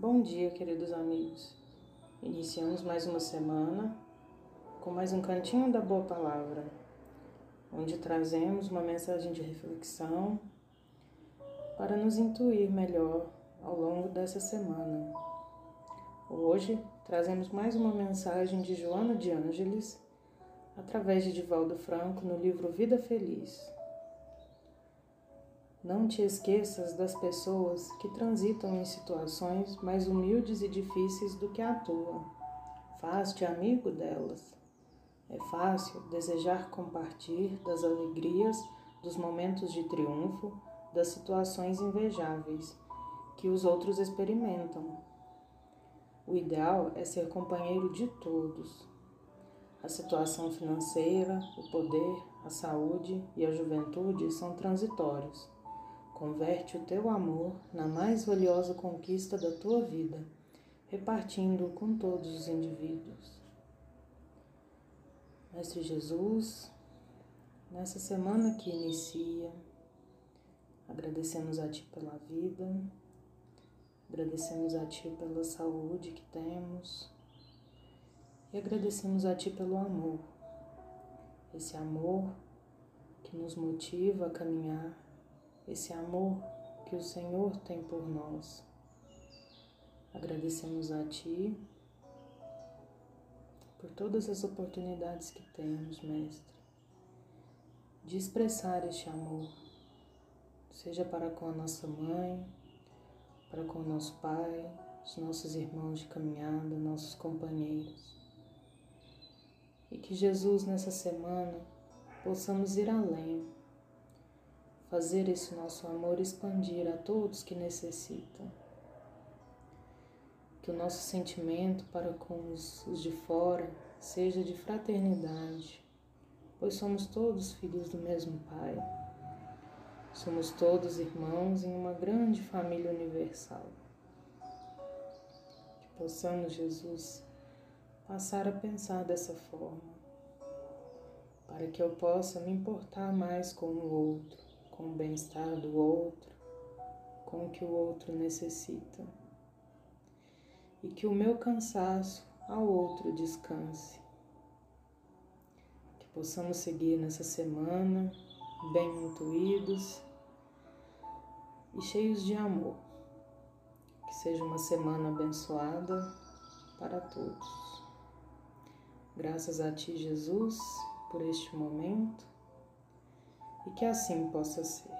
Bom dia, queridos amigos. Iniciamos mais uma semana com mais um cantinho da boa palavra, onde trazemos uma mensagem de reflexão para nos intuir melhor ao longo dessa semana. Hoje trazemos mais uma mensagem de Joana de Ângeles através de Divaldo Franco no livro Vida Feliz. Não te esqueças das pessoas que transitam em situações mais humildes e difíceis do que a tua. Faz-te amigo delas. É fácil desejar compartilhar das alegrias, dos momentos de triunfo, das situações invejáveis que os outros experimentam. O ideal é ser companheiro de todos. A situação financeira, o poder, a saúde e a juventude são transitórios Converte o teu amor na mais valiosa conquista da tua vida, repartindo-o com todos os indivíduos. Mestre Jesus, nessa semana que inicia, agradecemos a Ti pela vida, agradecemos a Ti pela saúde que temos e agradecemos a Ti pelo amor, esse amor que nos motiva a caminhar esse amor que o Senhor tem por nós. Agradecemos a Ti por todas as oportunidades que temos, Mestre, de expressar este amor, seja para com a nossa mãe, para com o nosso pai, os nossos irmãos de caminhada, nossos companheiros. E que Jesus, nessa semana, possamos ir além fazer esse nosso amor expandir a todos que necessitam. Que o nosso sentimento para com os, de fora seja de fraternidade, pois somos todos filhos do mesmo Pai. Somos todos irmãos em uma grande família universal. Que possamos, Jesus, passar a pensar dessa forma, para que eu possa me importar mais com o outro com o bem-estar do outro, com o que o outro necessita. E que o meu cansaço ao outro descanse. Que possamos seguir nessa semana bem intuídos e cheios de amor. Que seja uma semana abençoada para todos. Graças a Ti, Jesus, por este momento e que assim possa ser.